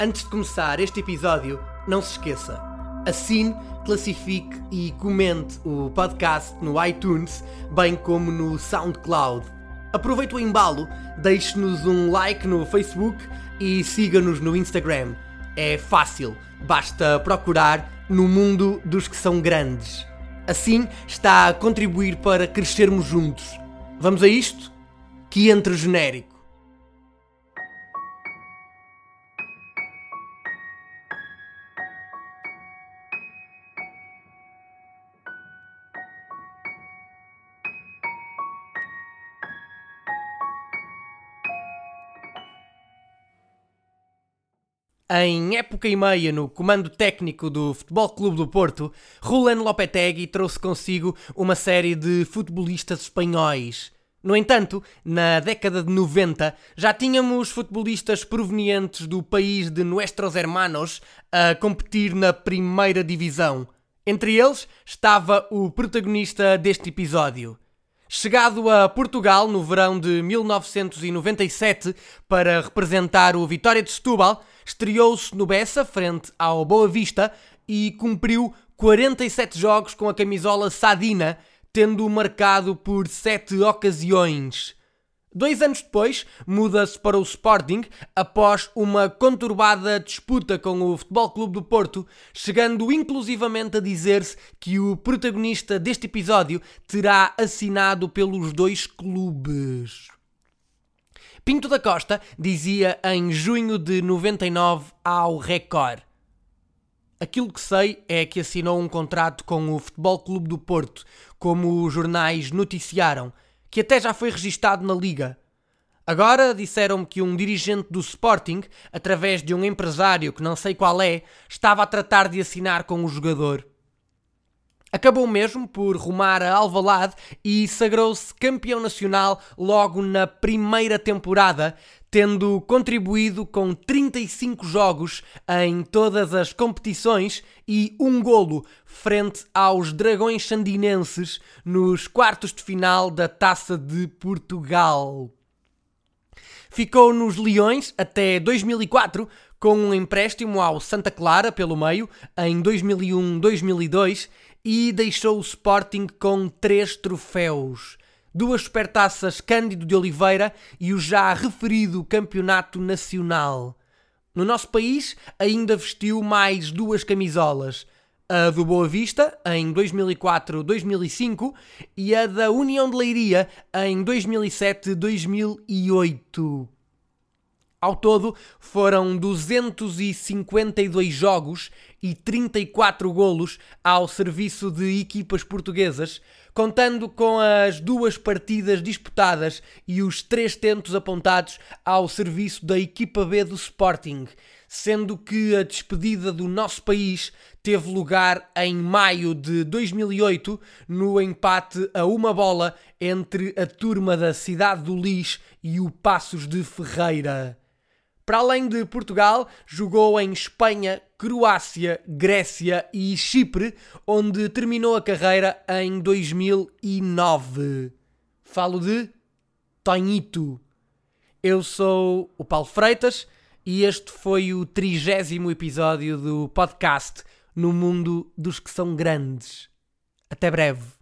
Antes de começar este episódio, não se esqueça. Assine, classifique e comente o podcast no iTunes, bem como no SoundCloud. Aproveite o embalo, deixe-nos um like no Facebook e siga-nos no Instagram. É fácil, basta procurar no mundo dos que são grandes. Assim está a contribuir para crescermos juntos. Vamos a isto? Que entre genérico. Em época e meia no comando técnico do Futebol Clube do Porto, Rulen Lopetegui trouxe consigo uma série de futebolistas espanhóis. No entanto, na década de 90, já tínhamos futebolistas provenientes do país de Nuestros Hermanos a competir na primeira divisão. Entre eles estava o protagonista deste episódio. Chegado a Portugal no verão de 1997 para representar o Vitória de Setúbal, estreou-se no Bessa frente ao Boa Vista e cumpriu 47 jogos com a camisola Sadina, tendo marcado por 7 ocasiões. Dois anos depois, muda-se para o Sporting após uma conturbada disputa com o Futebol Clube do Porto, chegando inclusivamente a dizer-se que o protagonista deste episódio terá assinado pelos dois clubes. Pinto da Costa dizia em junho de 99 ao Record: Aquilo que sei é que assinou um contrato com o Futebol Clube do Porto, como os jornais noticiaram que até já foi registado na Liga. Agora disseram-me que um dirigente do Sporting, através de um empresário que não sei qual é, estava a tratar de assinar com o jogador. Acabou mesmo por rumar a Alvalade e sagrou-se campeão nacional logo na primeira temporada, tendo contribuído com 35 jogos em todas as competições e um golo frente aos Dragões Sandinenses nos quartos de final da Taça de Portugal. Ficou nos Leões até 2004, com um empréstimo ao Santa Clara pelo meio em 2001-2002 e deixou o Sporting com três troféus. Duas supertaças Cândido de Oliveira e o já referido Campeonato Nacional. No nosso país ainda vestiu mais duas camisolas. A do Boa Vista, em 2004-2005, e a da União de Leiria, em 2007-2008. Ao todo, foram 252 jogos e 34 golos ao serviço de equipas portuguesas, contando com as duas partidas disputadas e os três tentos apontados ao serviço da equipa B do Sporting, sendo que a despedida do nosso país teve lugar em maio de 2008 no empate a uma bola entre a turma da Cidade do Lis e o Passos de Ferreira. Para além de Portugal, jogou em Espanha, Croácia, Grécia e Chipre, onde terminou a carreira em 2009. Falo de Tonhito. Eu sou o Paulo Freitas e este foi o trigésimo episódio do podcast No Mundo dos que são grandes. Até breve.